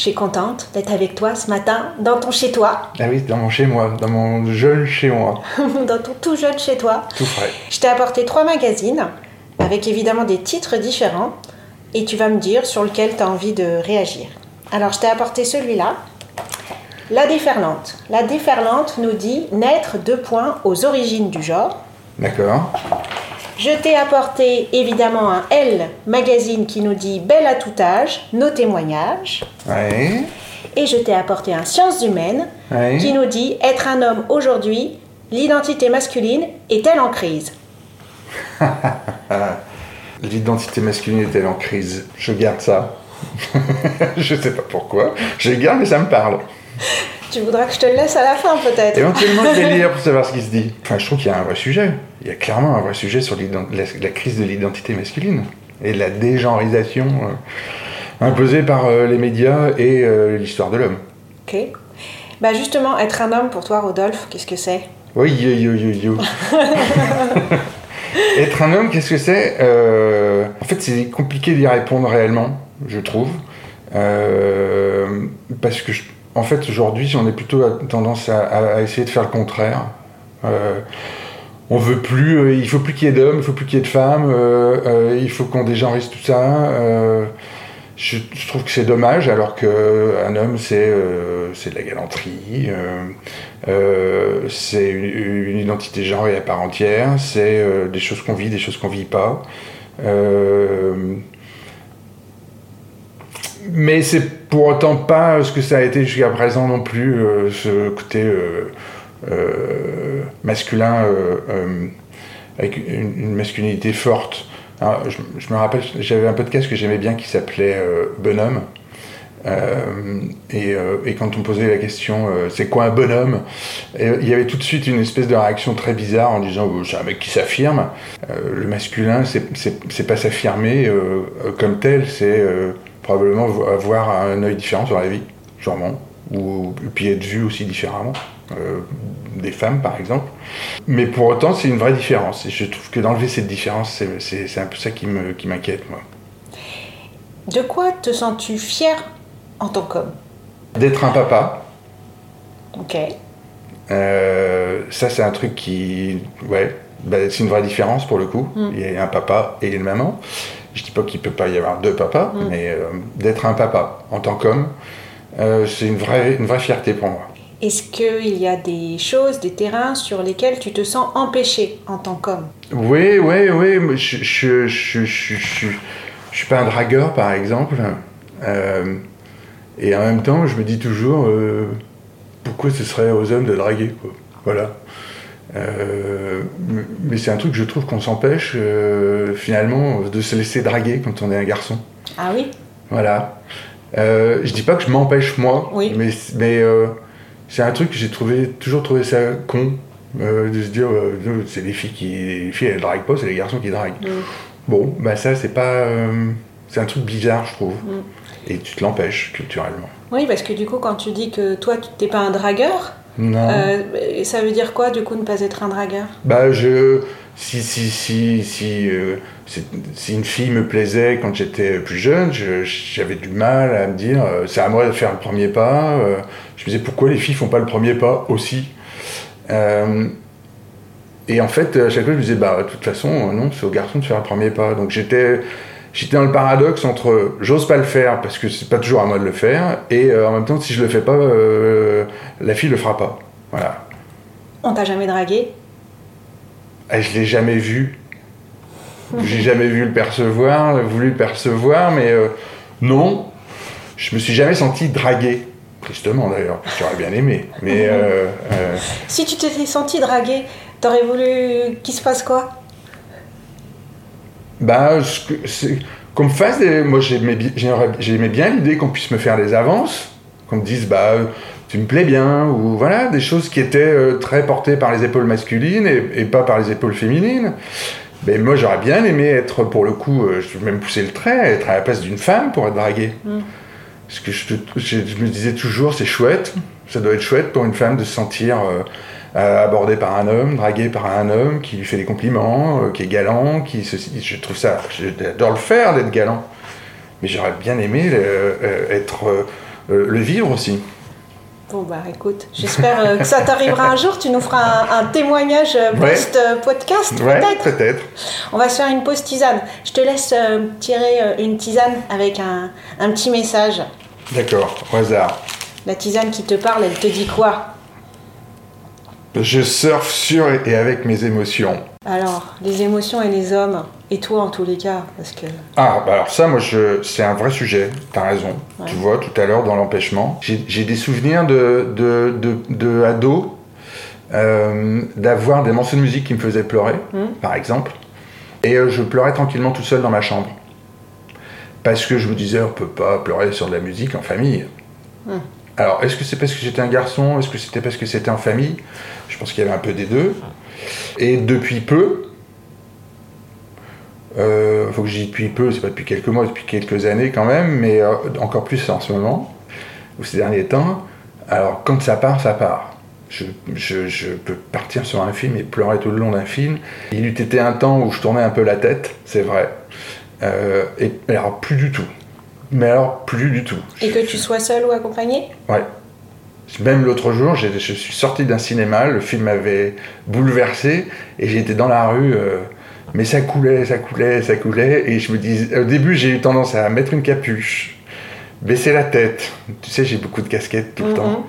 Je suis contente d'être avec toi ce matin dans ton chez toi, Ah oui, dans mon chez moi, dans mon jeune chez moi, dans ton tout jeune chez toi. tout frais. Je t'ai apporté trois magazines avec évidemment des titres différents et tu vas me dire sur lequel tu as envie de réagir. Alors je t'ai apporté celui-là. La déferlante. La déferlante nous dit naître deux points aux origines du genre. D'accord. Je t'ai apporté évidemment un L magazine qui nous dit belle à tout âge, nos témoignages. Ouais. Et je t'ai apporté un Sciences humaines Ouais. qui nous dit être un homme aujourd'hui, l'identité masculine est-elle en crise? L'identité masculine est-elle en crise? Je garde ça. je sais pas pourquoi. Je garde, mais ça me parle. Tu voudras que je te le laisse à la fin peut-être Éventuellement, je vais lire pour savoir ce qui se dit. Enfin, je trouve qu'il y a un vrai sujet. Il y a clairement un vrai sujet sur la, la crise de l'identité masculine et la dégenrisation euh, imposée par euh, les médias et euh, l'histoire de l'homme. Ok. Bah justement, être un homme pour toi, Rodolphe, qu'est-ce que c'est? Oui, yo, yo, yo, yo. Être un homme, qu'est-ce que c'est? En fait, c'est compliqué d'y répondre réellement, je trouve. Parce que, je- en fait, aujourd'hui, on est plutôt tendance à, essayer de faire le contraire. Euh, on veut plus, euh, il faut plus qu'il y ait d'hommes, il faut plus qu'il y ait de femmes, euh, euh, il faut qu'on dégenrise tout ça. euh, je, trouve que c'est dommage, alors qu'un homme, c'est de la galanterie, c'est une, identité genrée à part entière, c'est des choses qu'on vit, des choses qu'on vit pas. Euh, mais c'est pour autant pas ce que ça a été jusqu'à présent non plus, euh, ce côté euh, euh, masculin euh, euh, avec une, masculinité forte. Je, me rappelle, j'avais un podcast que j'aimais bien qui s'appelait euh, Bonhomme. Euh, et, euh, quand on posait la question euh, c'est quoi un bonhomme il y avait tout de suite une espèce de réaction très bizarre en disant Oh, c'est un mec qui s'affirme Euh, le masculin c'est- pas s'affirmer euh, euh, comme tel c'est euh, probablement vo- avoir un œil différent sur la vie sûrement ou et puis être vu aussi différemment euh, des femmes par exemple mais pour autant c'est une vraie différence et je trouve que d'enlever cette différence c'est- un peu ça qui m'inquiète moi De quoi te sens-tu fier en tant qu'homme? D'être un papa Ok. Euh, ça, c'est un truc qui. Ouais, bah, c'est une vraie différence pour le coup. Mm. Il y a un papa et une maman. Je dis pas qu'il peut pas y avoir deux papas, Mm. mais euh, d'être un papa en tant qu'homme, euh, c'est une vraie, une vraie fierté pour moi. Est-ce qu'il y a des choses, des terrains sur lesquels tu te sens empêché en tant qu'homme? Oui, oui, oui. Je, je, je, je, je, je, je suis pas un dragueur, par exemple. Euh, et en même temps, je me dis toujours euh, pourquoi ce serait aux hommes de draguer, quoi? Voilà. Euh, mais c'est un truc je trouve qu'on s'empêche euh, finalement de se laisser draguer quand on est un garçon. Ah oui? Voilà. Euh, je dis pas que je m'empêche moi, Oui. mais, mais euh, c'est un truc que j'ai trouvé, toujours trouvé ça con de se dire c'est les filles qui les filles elles draguent pas, c'est les garçons qui draguent. Mm. Bon, bah ça c'est pas c'est un truc bizarre je trouve. Mm. Et tu te l'empêches culturellement. Oui, parce que du coup, quand tu dis que toi, tu n'es pas un dragueur, Non. euh, ça veut dire quoi, du coup, ne pas être un dragueur? Bah je si si si si euh, si une fille me plaisait quand j'étais plus jeune, je- j'avais du mal à me dire euh, c'est à moi de faire le premier pas. je me disais pourquoi les filles font pas le premier pas aussi? Euh, et en fait à chaque fois je me disais bah de toute façon non c'est aux garçons de faire le premier pas. Donc j'étais J'étais dans le paradoxe entre j'ose pas le faire parce que c'est pas toujours à moi de le faire et euh, en même temps si je le fais pas euh, la fille le fera pas. Voilà. On t'a jamais dragué? Ah, je l'ai jamais vu. J'ai jamais vu le percevoir, voulu le percevoir, mais euh, non. Je me suis jamais senti dragué. Tristement d'ailleurs, j'aurais bien aimé. Mais Si tu t'étais senti dragué, t'aurais voulu qu'il se passe quoi? Bah, qu'on me fasse des. Moi, j'aimais bien l'idée qu'on puisse me faire des avances, qu'on me dise, bah, euh, tu me plais bien, ou voilà, des choses qui étaient euh, très portées par les épaules masculines et, et pas par les épaules féminines. Mais moi, j'aurais bien aimé être, pour le coup, euh, je vais même pousser le trait, être à la place d'une femme pour être dragué. Parce que je, je- je me disais toujours, c'est chouette, ça doit être chouette pour une femme de se sentir euh, euh, abordée par un homme, draguée par un homme qui lui fait des compliments, euh, qui est galant, qui se, je trouve ça, j'adore le faire d'être galant. Mais j'aurais bien aimé euh, euh, être le vivre aussi. Bon bah écoute, j'espère que ça t'arrivera un jour, tu nous feras un, un témoignage Ouais. post-podcast Ouais, peut-être. On va se faire une pause tisane. Je te laisse euh, tirer une tisane avec un, un petit message. D'accord, au hasard. La tisane qui te parle, elle te dit quoi? Je surfe sur et avec mes émotions. Alors, les émotions et les hommes, et toi en tous les cas, parce que Ah, bah alors ça, moi, je, c'est un vrai sujet, t'as raison. Ouais. Tu vois, tout à l'heure, dans l'empêchement, j'ai, des souvenirs de, de, de, de ado, euh, d'avoir des morceaux de musique qui me faisaient pleurer, Mhm. par exemple, et euh, je pleurais tranquillement tout seul dans ma chambre. Parce que je me disais, on peut pas pleurer sur de la musique en famille. Mhm. Alors, est-ce que c'est parce que j'étais un garçon? Est-ce que c'était parce que c'était en famille? Je pense qu'il y avait un peu des deux. Et depuis peu, euh, faut que je dise depuis peu, c'est pas depuis quelques mois, depuis quelques années quand même, mais euh, encore plus en ce moment, ou ces derniers temps. Alors, quand ça part, ça part. Je, peux partir sur un film et pleurer tout le long d'un film. Il eût été un temps où je tournais un peu la tête, c'est vrai. Euh, et alors, plus du tout. Mais alors, plus du tout. et que tu sois seul ou accompagné Ouais. Même l'autre jour, je suis sorti d'un cinéma, le film m'avait bouleversé et j'étais dans la rue, euh, mais ça coulait, ça coulait, ça coulait. Et je me dis, au début, j'ai eu tendance à mettre une capuche, baisser la tête. Tu sais, j'ai beaucoup de casquettes tout le Mhm. temps.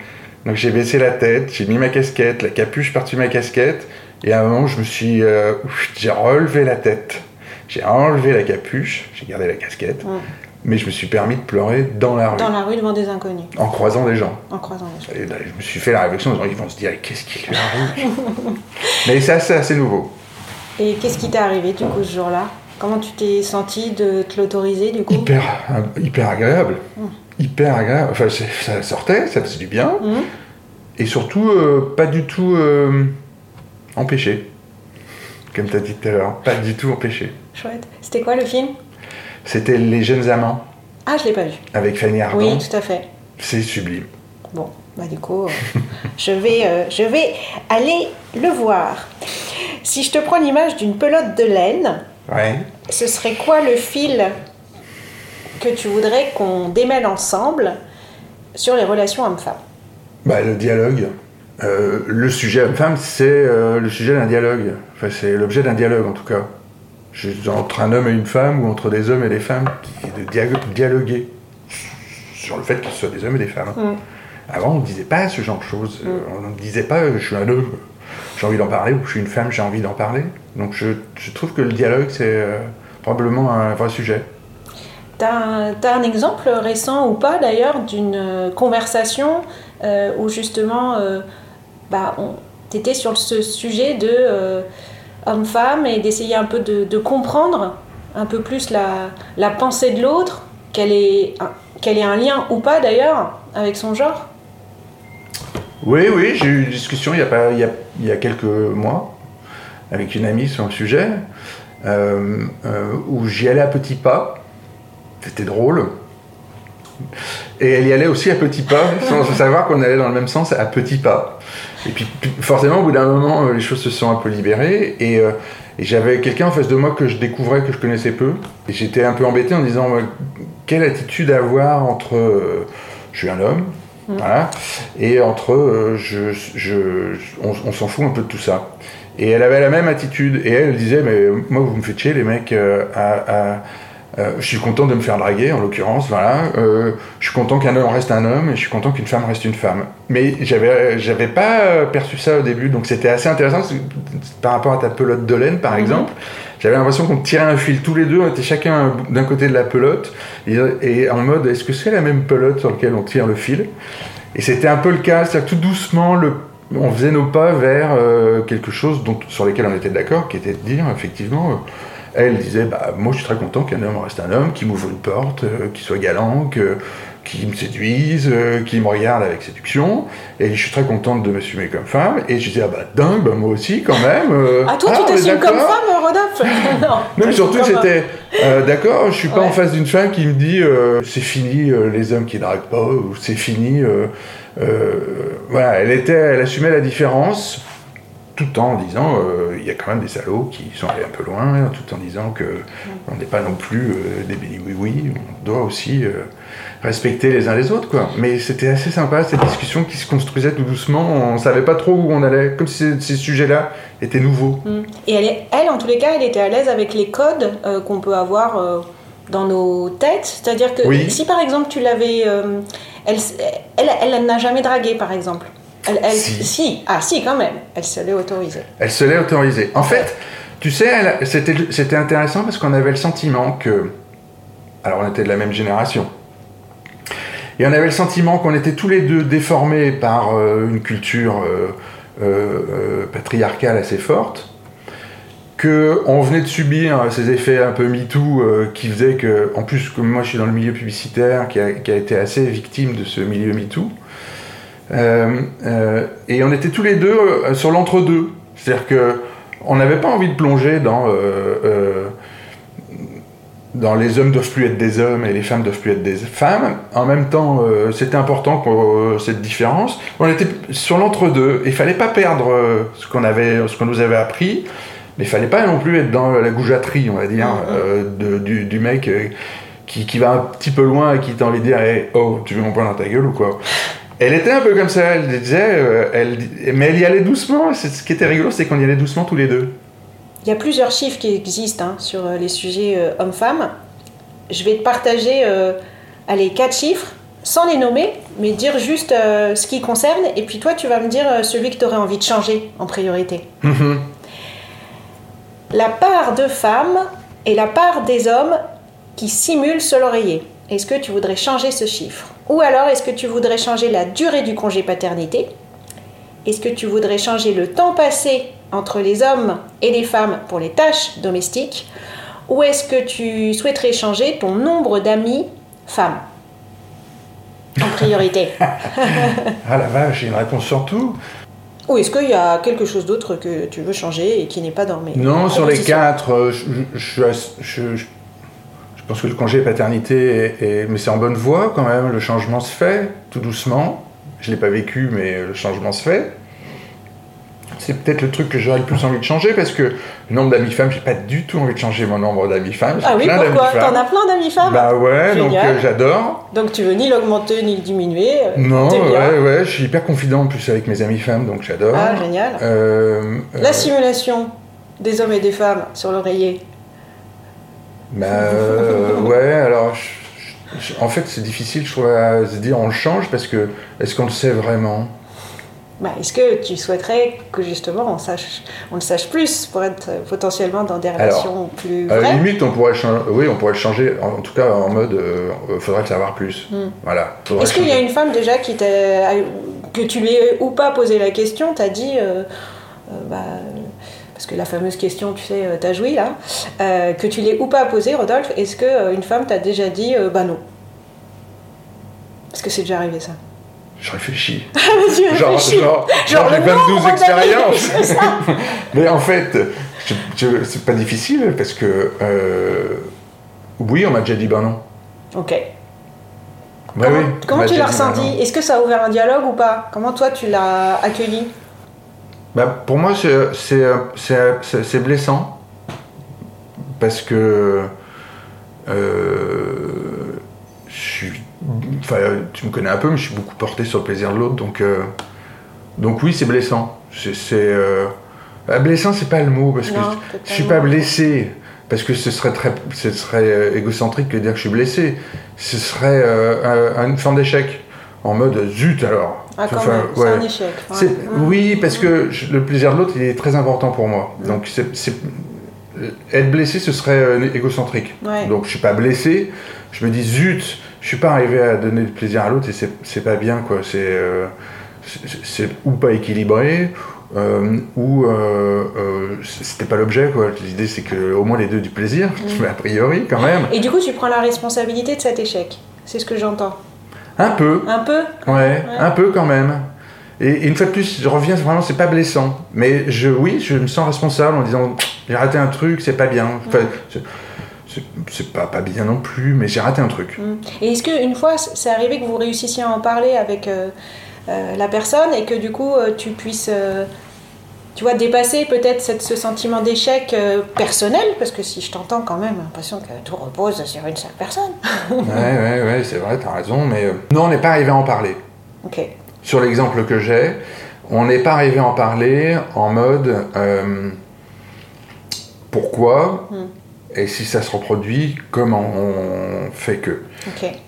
Donc j'ai baissé la tête, j'ai mis ma casquette, la capuche par-dessus ma casquette, et à un moment, je me suis, euh, j'ai relevé la tête. J'ai enlevé la capuche, j'ai gardé la casquette, Mhm. Mais je me suis permis de pleurer dans la rue, Dans la rue devant des inconnus, en croisant des gens. en croisant les gens. Et là, je me suis fait la réflexion, ils vont se dire, qu'est-ce qui lui arrive? Mais ça, c'est assez nouveau. Et qu'est-ce qui t'est arrivé du coup ce jour-là? Comment tu t'es senti de te l'autoriser du coup? Hyper, euh, hyper agréable. Hyper agréable. Enfin, ça sortait, ça faisait du bien. Mhm. Et surtout, euh, pas du tout euh, empêché. Comme tu as dit tout à l'heure, pas du tout empêché. Chouette. C'était quoi le film? C'était Les Jeunes Amants, Ah, je l'ai pas vu. avec Fanny Ardant. Oui, tout à fait. C'est sublime. Bon, bah du coup, euh, je, vais, euh, je vais aller le voir. Si je te prends l'image d'une pelote de laine, Ouais. ce serait quoi le fil que tu voudrais qu'on démêle ensemble sur les relations hommes-femmes? Bah, le dialogue. Euh, le sujet homme-femme, c'est le sujet d'un dialogue. Enfin, c'est l'objet d'un dialogue, en tout cas. Entre un homme et une femme, ou entre des hommes et des femmes, de dia- dialoguer sur le fait qu'ils soient des hommes et des femmes. Mm. Avant, on ne disait pas ce genre de choses. Euh, On ne disait pas je suis un homme, j'ai envie d'en parler, ou je suis une femme, j'ai envie d'en parler. Donc je, je trouve que le dialogue, c'est euh, probablement un vrai sujet. T'as un, t'as un exemple récent ou pas d'ailleurs d'une euh, conversation euh, où justement euh, bah, tu étais sur ce sujet de homme-femme et d'essayer un peu de, comprendre un peu plus la, pensée de l'autre, qu'elle ait, un- qu'elle ait un lien ou pas d'ailleurs avec son genre Oui, oui, j'ai eu une discussion il y a, pas, il y a, il y a quelques mois avec une amie sur le sujet, euh, euh, où j'y allais à petits pas. C'était drôle. Et elle y allait aussi à petits pas, sans savoir qu'on allait dans le même sens à petits pas. Et puis forcément, au bout d'un moment, euh, les choses se sont un peu libérées. Et, euh, et j'avais quelqu'un en face de moi que je découvrais, que je connaissais peu. Et j'étais un peu embêté en disant, quelle attitude avoir entre... euh, je suis un homme, voilà, et entre euh, je, je, on, on s'en fout un peu de tout ça. Et elle avait la même attitude, et elle disait, mais moi vous me faites chier les mecs à, à- Euh, je suis content de me faire draguer, en l'occurrence, voilà. Euh, je suis content qu'un homme reste un homme et je suis content qu'une femme reste une femme. Mais j'avais, j'avais pas euh, perçu ça au début, donc c'était assez intéressant par rapport à ta pelote de laine, par exemple. J'avais l'impression qu'on tirait un fil tous les deux, on était chacun d'un côté de la pelote et, et en mode est-ce que c'est la même pelote sur laquelle on tire le fil? Et c'était un peu le cas, c'est-à-dire tout doucement, le, on faisait nos pas vers euh, quelque chose dont, sur lequel on était d'accord, qui était de dire effectivement. Elle disait bah, Moi, je suis très content qu'un homme reste un homme, qu'il m'ouvre une porte, euh, qu'il soit galant, que- qu'il me séduise, euh, qu'il me regarde avec séduction. Et je suis très contente de m'assumer comme femme. Et je disais Ah bah dingue, bah, moi aussi, quand même. euh, Ah, toi, ah, tu t'assumes comme femme, Rodolphe Non, Non, mais surtout, c'était euh, d'accord, je suis pas Ouais. en face d'une femme qui me dit c'est fini les hommes qui draguent pas, ou c'est fini. voilà, elle, était, elle assumait la différence tout en disant euh, il y a quand même des salauds qui sont allés un peu loin, tout en disant que on n'est pas non plus euh, des bénis oui oui, on doit aussi euh, respecter les uns les autres quoi. Mais c'était assez sympa cette discussion qui se construisait tout doucement, on savait pas trop où on allait, comme si ces, sujets-là étaient nouveaux. Mm. Et elle, est- elle, en tous les cas, elle était à l'aise avec les codes euh, qu'on peut avoir dans nos têtes. C'est-à-dire que Oui. si par exemple tu l'avais. elle, elle, elle n'a jamais dragué, par exemple. Elle, elle- Si. Ah, si, quand même. Elle se l'est autorisée. Elle se l'est autorisée. En fait, tu sais, c'était intéressant parce qu'on avait le sentiment que. Alors, on était de la même génération. Et on avait le sentiment qu'on était tous les deux déformés par euh, une culture euh, euh, patriarcale assez forte, que on venait de subir ces effets un peu MeToo qui faisaient que, en plus, comme moi je suis dans le milieu publicitaire, qui a, qui a été assez victime de ce milieu MeToo, et on était tous les deux euh, sur l'entre-deux. C'est-à-dire que on n'avait pas envie de plonger dans, euh, euh, dans les hommes doivent plus être des hommes et les femmes doivent plus être des femmes. En même temps, euh, c'était important qu'on- cette différence. On était sur l'entre-deux. Il fallait pas perdre euh, ce qu'on avait, ce qu'on nous avait appris, mais il fallait pas non plus être dans la goujaterie, on va dire, euh, de- du, du mec. euh, qui, qui va un petit peu loin et qui t'a envie de dire Hey, Oh, tu veux mon poing dans ta gueule ou quoi? Elle était un peu comme ça, elle disait, euh, elle, mais elle y allait doucement. C'est- Ce qui était rigolo, c'est qu'on y allait doucement tous les deux. Il y a plusieurs chiffres qui existent hein, sur euh, les sujets euh, hommes-femmes. Je vais te partager euh, allez, quatre chiffres, sans les nommer, mais dire juste ce qui concerne. Et puis toi, tu vas me dire celui que tu aurais envie de changer en priorité. La part de femmes et la part des hommes qui simulent sur l'oreiller. Est-ce que tu voudrais changer ce chiffre? Ou alors est-ce que tu voudrais changer la durée du congé paternité? Est-ce que tu voudrais changer le temps passé entre les hommes et les femmes pour les tâches domestiques? Ou est-ce que tu souhaiterais changer ton nombre d'amis femmes? En priorité. Ah la vache, j'ai une réponse sur tout. Ou est-ce qu'il y a quelque chose d'autre que tu veux changer et qui n'est pas dans mes Non, sur les quatre, euh, je, je- je- je pense que le congé paternité, est, est- mais c'est en bonne voie quand même. Le changement se fait tout doucement. Je l'ai pas vécu, mais le changement se fait. C'est peut-être le truc que j'aurais le plus envie de changer parce que le nombre d'amis femmes, j'ai pas du tout envie de changer mon nombre d'amis femmes. Ah oui, plein pourquoi? T'en as plein d'amis femmes? Bah ouais, donc euh, j'adore. Donc tu veux ni l'augmenter ni le diminuer euh, Non, ouais, ouais, je suis hyper confident en plus avec mes amis femmes, donc j'adore. Ah, génial. Euh, La euh, simulation des hommes et des femmes sur l'oreiller. Bah euh, ouais, alors je- je- en fait c'est difficile je trouve à se dire on le change parce que est-ce qu'on le sait vraiment? Bah, Est-ce que tu souhaiterais que justement on, sache, on le sache plus pour être potentiellement dans des relations plus À la limite on pourrait changer, oui on pourrait le changer en, en tout cas en mode euh, faudrait le savoir plus. Voilà. Hmm. Est-ce qu'il y a une femme déjà qui t'a, que tu lui aies ou pas posé la question, t'as dit, euh, euh, bah, parce que la fameuse question, tu sais, euh, t'as joui là, euh, que tu l'aies ou pas posée, Rodolphe, est-ce qu'une femme t'a déjà dit, euh, bah non? Parce que c'est déjà arrivé ça? Je réfléchis. Tu genre réfléchis. genre, j'ai le 22 nombre d'amis, expériences. Mais en fait c'est pas difficile parce que euh, oui on m'a déjà dit ben non. Ok. Ouais, comment oui, comment tu l'as ben ressenti? Est-ce que ça a ouvert un dialogue ou pas? Comment toi tu l'as accueilli? Bah, pour moi, c'est- blessant. Parce que. euh, je suis. Enfin, tu me connais un peu, mais je suis beaucoup porté sur le plaisir de l'autre. Donc, euh, donc, oui, c'est blessant. C'est. euh, ah, blessant, c'est pas le mot, parce Non, que je suis pas blessé. parce que ce serait très, ce serait égocentrique que de dire que je suis blessé. Ce serait un- une forme d'échec, en mode zut alors. Ah, quand Enfin, même, c'est ouais. un échec. ouais. Mmh. Oui, parce que je- le plaisir de l'autre, il est très important pour moi. Mm. Donc, c'est, c'est- être blessé, ce serait euh, égocentrique. Ouais. Donc, je suis pas blessé. Je me dis, zut, je suis pas arrivé à donner du plaisir à l'autre et c'est, pas bien, quoi. C'est, euh, c'est, ou pas équilibré, euh, ou euh, euh, c'était pas l'objet, quoi. L'idée, c'est que au moins les deux du plaisir, Mm. mais a priori, quand même. Et du coup, tu prends la responsabilité de cet échec. C'est ce que j'entends. Un peu. Un peu Ouais, un peu quand même. Et, et une fois de plus, je reviens, vraiment, c'est pas blessant. Mais je, oui, je me sens responsable en disant, j'ai raté un truc, c'est pas bien. Enfin, c'est- pas, pas bien non plus, mais j'ai raté un truc. Mm. Et est-ce qu'une fois, c'est arrivé que vous réussissiez à en parler avec euh, euh, la personne et que du coup, euh, tu puisses, euh, tu vois, dépasser peut-être ce sentiment d'échec euh, personnel Parce que si je t'entends quand même, j'ai l'impression que tout repose sur une seule personne. ouais, ouais, ouais, c'est vrai, t'as raison, mais euh, non, on n'est pas arrivé à en parler. Ok. Sur l'exemple que j'ai, on n'est pas arrivé à en parler en mode euh, pourquoi Mm. et si ça se reproduit, comment on fait que.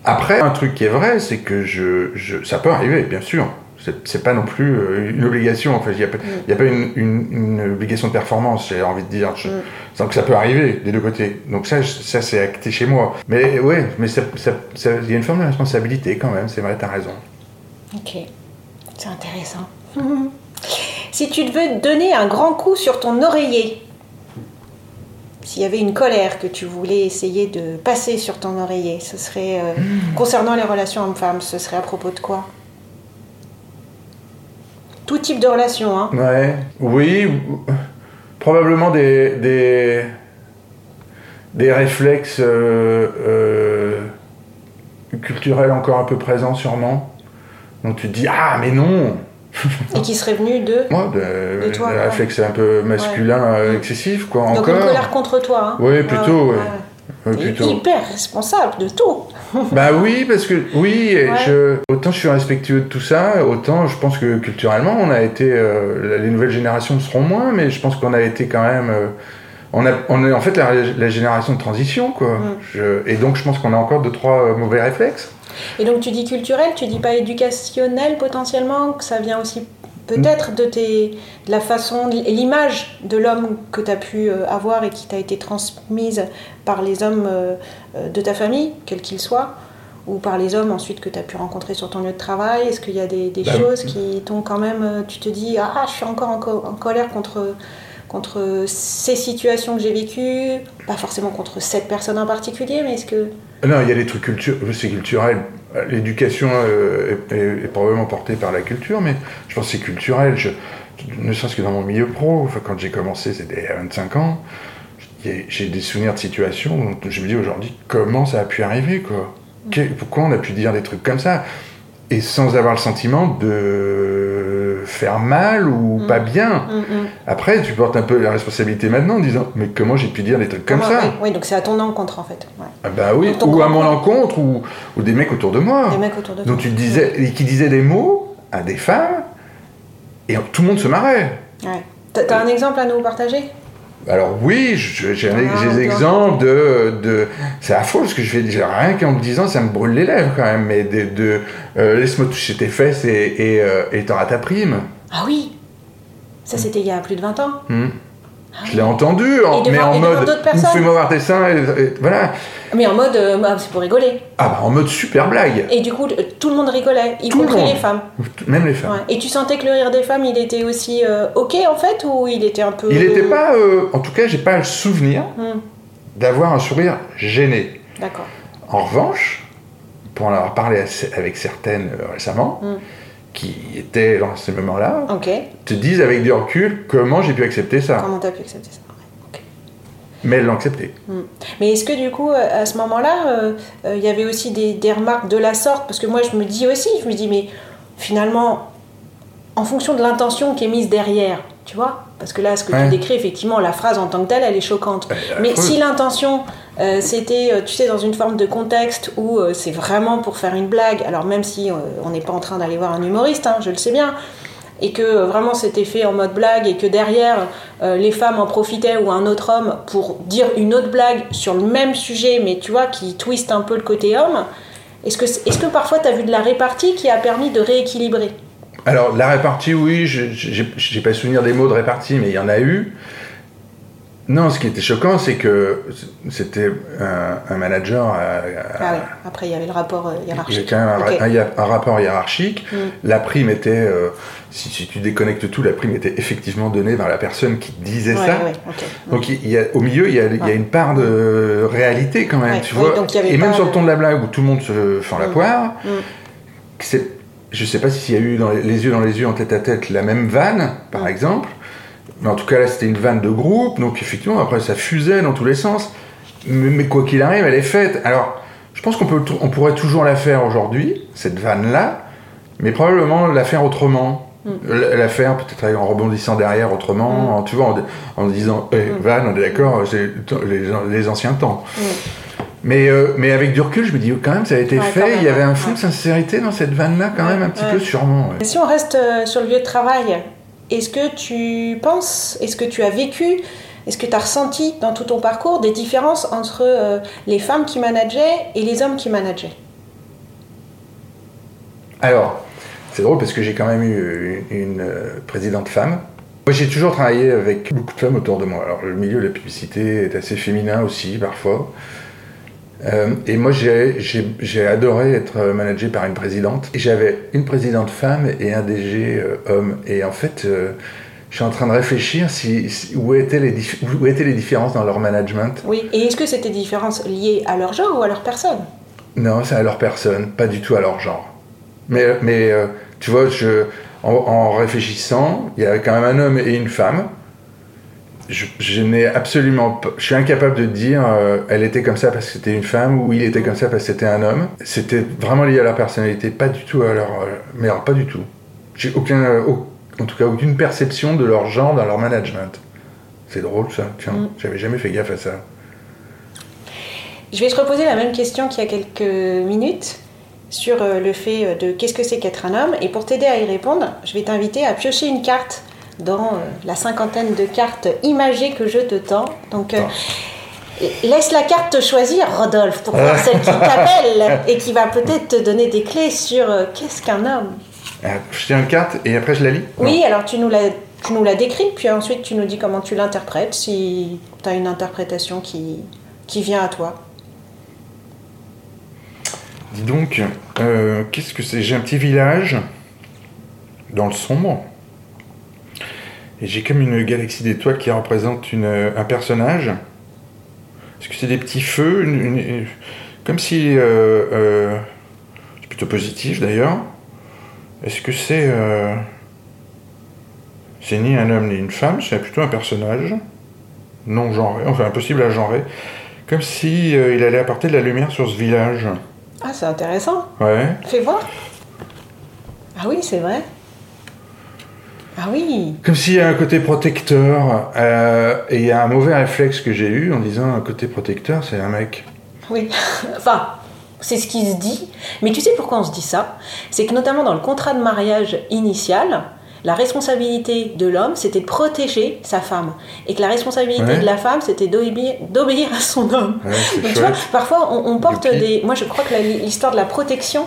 Après, un truc qui est vrai, c'est que je, je- ça peut arriver, bien sûr. C'est- pas non plus euh, une obligation. Enfin, il n'y a, pas- il y a pas une, une- une obligation de performance, j'ai envie de dire. Je- Mm. Donc ça peut arriver des deux côtés. Donc ça, je- ça c'est acté chez moi. Mais ouais, mais ça- ça- ça- il y a une forme de responsabilité quand même. C'est vrai, t'as raison. Ok. C'est intéressant. si tu devais donner un grand coup sur ton oreiller, s'il y avait une colère que tu voulais essayer de passer sur ton oreiller, ce serait euh, concernant les relations hommes-femmes, ce serait à propos de quoi? Tout type de relation, hein Ouais, oui, ou- probablement des, des, des réflexes euh, euh, culturels encore un peu présents sûrement. Donc tu te dis, ah mais non et qui serait venu de. Moi, de, De toi, des ouais. réflexes un peu masculins euh, excessifs, quoi, Donc encore. une colère contre toi. Hein Oui, plutôt, ouais. Ouais, plutôt. hyper responsable de tout. Bah oui, parce que oui, et Ouais. je, autant je suis respectueux de tout ça, autant je pense que culturellement, on a été, euh, les nouvelles générations seront moins, mais je pense qu'on a été quand même, euh, on, a, on est en fait la, la génération de transition, quoi. Mm. Je- et donc je pense qu'on a encore deux trois euh, mauvais réflexes. Et donc tu dis culturel, tu dis pas éducationnel potentiellement, que ça vient aussi peut-être de, tes, de la façon, et l'image de l'homme que tu as pu euh, avoir et qui t'a été transmise par les hommes euh, euh, de ta famille, quels qu'ils soient, ou par les hommes ensuite que tu as pu rencontrer sur ton lieu de travail Est-ce qu'il y a des, des Bah, choses qui t'ont quand même, tu te dis, ah, je suis encore en, co- en colère contre, contre ces situations que j'ai vécues, pas forcément contre cette personne en particulier, mais est-ce que... Non, il y a des trucs culturels, c'est culturel. L'éducation euh, est, probablement portée par la culture, mais je pense que c'est culturel. Je, ne serait-ce que dans mon milieu pro, quand j'ai commencé, c'était à 25 ans, j'ai des souvenirs de situations où je me dis aujourd'hui, comment ça a pu arriver, Pourquoi on a pu dire des trucs comme ça? Et sans avoir le sentiment de faire mal ou Mm. pas bien. Hum, hum. Après, tu portes un peu la responsabilité maintenant en disant, mais comment j'ai pu dire des trucs comme ça oui, oui, donc c'est à ton encontre en fait. Ouais. ah bah oui, ou à mon encontre, ou, ou des mecs autour de moi. Des mecs autour de toi. dont tu disais, et qui disaient des mots à des femmes, et tout le monde se marrait. Ouais. T'as un exemple à nous partager? Alors oui, j'ai Ah, des d'accord. exemples de... de c'est affreux, parce que je fais j'ai rien qu'en le disant, ça me brûle les lèvres quand même, mais de... de, euh, Laisse-moi toucher tes fesses et et, euh, et t'auras ta prime. Ah oui Ça c'était il y a plus de 20 ans. Hmm. Ah Je l'ai entendu, en- mais en mode, fais-moi voir tes seins, et- et- voilà. Mais en mode, euh, bah, c'est pour rigoler. Ah bah en mode super blague, Et du coup, euh, tout le monde rigolait, y Tout le compris monde. les femmes. même les femmes. Ouais. Et tu sentais que le rire des femmes, il était aussi euh, ok en fait Ou il était un peu. Il n'était pas, euh, en tout cas, j'ai pas le souvenir Hmm, d'avoir un sourire gêné. D'accord. En revanche, pour en avoir parlé avec certaines récemment, Mm. Qui étaient dans ces moments-là, te disent avec du recul comment j'ai pu accepter ça. Comment t'as pu accepter ça? Mais elles l'ont accepté. Mais est-ce que du coup, euh, à ce moment-là, euh, euh, il y avait aussi des, des remarques de la sorte? Parce que moi, je me dis aussi, je me dis, mais finalement, en fonction de l'intention qui est mise derrière, tu vois? Parce que là, ce que Ouais. tu décris, effectivement, la phrase en tant que telle, elle est choquante. Elle Mais si l'intention, euh, c'était, euh, tu sais, dans une forme de contexte où euh, c'est vraiment pour faire une blague, alors même si on n'est pas en train d'aller voir un humoriste, hein, je le sais bien, et que vraiment c'était fait en mode blague et que derrière les femmes en profitaient ou un autre homme pour dire une autre blague sur le même sujet, mais tu vois, qui twiste un peu le côté homme, est-ce que, est-ce que parfois tu as vu de la répartie qui a permis de rééquilibrer? Alors, la répartie, oui, je- j'ai pas souvenir des mots de répartie, mais il y en a eu. Non, ce qui était choquant, c'est que c'était un, un manager. à- à- Ah oui, après il y avait le rapport euh, Il y a hiérarchique. quand même un, rapport hiérarchique. Mm. La prime était, euh, si, si tu déconnectes tout, la prime était effectivement donnée par la personne qui disait Ouais, ça. ouais, ok. Donc il y a, au milieu, il y a, il y a Ouais. une part de réalité quand même, tu vois. donc avait Et même sur le ton de la blague où tout le monde se fend la Mm. poire, Mm. c'est, je sais pas s'il y a eu dans les, les yeux dans les yeux, en tête à tête, la même vanne, par Mm. exemple. Mais en tout cas là, c'était une vanne de groupe, donc effectivement après ça fusait dans tous les sens. Mais, mais quoi qu'il arrive, elle est faite. Alors, je pense qu'on peut, on pourrait toujours la faire aujourd'hui, cette vanne-là, mais probablement la faire autrement. Mm. La faire peut-être en rebondissant derrière autrement, en- tu vois, en, en disant Eh, Mm. vanne, on est d'accord, c'est les, les anciens temps. Mm. Mais, euh, mais avec du recul, je me dis quand même, ça a été Ouais, fait, il y avait un ouais. fond de sincérité dans cette vanne-là, quand Ouais, même, un petit peu sûrement. ouais. Si on reste euh, sur le lieu de travail, est-ce que tu penses, est-ce que tu as vécu, est-ce que tu as ressenti dans tout ton parcours des différences entre euh, les femmes qui manageaient et les hommes qui manageaient? Alors, c'est drôle parce que j'ai quand même eu une, une, euh, présidente femme. Moi, j'ai toujours travaillé avec beaucoup de femmes autour de moi. Alors, le milieu de la publicité est assez féminin aussi, parfois. Euh, et moi, j'ai- adoré être managé par une présidente. J'avais une présidente femme et un DG euh, homme. Et en fait, euh, je suis en train de réfléchir si, si- où, étaient les dif- où étaient les différences dans leur management. Oui. Et est-ce que c'était des différences liées à leur genre ou à leur personne? Non, c'est à leur personne, pas du tout à leur genre. Mais, mais euh, tu vois, je, en, en réfléchissant, il y a quand même un homme et une femme. Je, je n'ai absolument pas. Je suis incapable de dire euh, elle était comme ça parce que c'était une femme ou il était comme ça parce que c'était un homme. C'était vraiment lié à leur personnalité, pas du tout à leur. euh, mais alors, pas du tout. J'ai aucun. euh, au- en tout cas, aucune perception de leur genre dans leur management. C'est drôle ça, tiens, Mm. j'avais jamais fait gaffe à ça. Je vais te reposer la même question qu'il y a quelques minutes sur euh, le fait de qu'est-ce que c'est qu'être un homme. Et pour t'aider à y répondre, je vais t'inviter à piocher une carte dans euh, la cinquantaine de cartes imagées que je te tends. Donc, euh, laisse la carte te choisir, Rodolphe, pour voir celle qui t'appelle et qui va peut-être te donner des clés sur euh, qu'est-ce qu'un homme? Euh, Je tiens une carte et après je la lis? Oui, alors tu nous la, tu nous la décris, puis ensuite tu nous dis comment tu l'interprètes, si tu as une interprétation qui, qui vient à toi. Dis donc, euh, qu'est-ce que c'est? J'ai un petit village dans le sombre. Et j'ai comme une galaxie d'étoiles qui représente une, un personnage. Est-ce que c'est des petits feux une- une- une- Comme si... euh, euh, c'est plutôt positif d'ailleurs. Est-ce que c'est... euh, c'est ni un homme ni une femme, c'est plutôt un personnage non genré, enfin impossible à genrer. Comme si euh, il allait apporter de la lumière sur ce village. Ah, c'est intéressant. Ouais. Fais voir. Ah oui, c'est vrai. Ah oui. Comme s'il y a un côté protecteur, euh, et il y a un mauvais réflexe que j'ai eu en disant un côté protecteur, c'est un mec. Oui. enfin, c'est ce qui se dit. Mais tu sais pourquoi on se dit ça? C'est que notamment dans le contrat de mariage initial, la responsabilité de l'homme, c'était de protéger sa femme. Et que la responsabilité Ouais. de la femme, c'était d'obéir, à son homme. Ouais, Donc, tu vois, parfois on, on porte des. Moi je crois que l'histoire de la protection,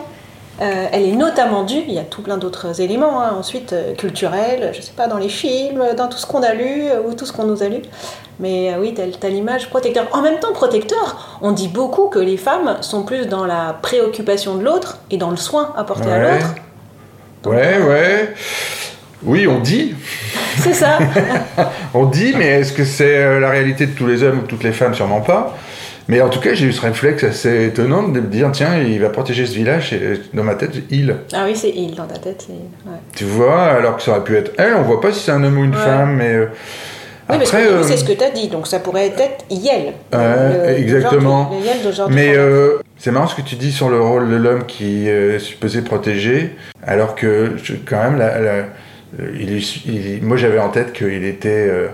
euh, elle est notamment due, il y a tout plein d'autres éléments, hein, ensuite euh, culturels, je sais pas, dans les films, dans tout ce qu'on a lu euh, ou tout ce qu'on nous a lu. Mais oui, t'as t'as l'image protecteur. En même temps, protecteur, on dit beaucoup que les femmes sont plus dans la préoccupation de l'autre et dans le soin apporté à l'autre. Ouais, ouais. Oui, on dit. C'est ça. On dit, mais est-ce que c'est la réalité de tous les hommes ou de toutes les femmes? Sûrement pas. Mais en tout cas, j'ai eu ce réflexe assez étonnant de me dire, tiens, il va protéger ce village, et dans ma tête, il. ah oui, c'est il dans ta tête. ouais. Tu vois, alors que ça aurait pu être elle, on voit pas si c'est un homme ou une Ouais. femme, mais... euh, Oui, après, euh, c'est ce que tu as dit, donc ça pourrait être Yel. Exactement. Le, d'aujourd'hui. Mais euh, c'est marrant ce que tu dis sur le rôle de l'homme qui est supposé protéger, alors que je- quand même, la- la- il est- il- moi j'avais en tête qu'il était, euh,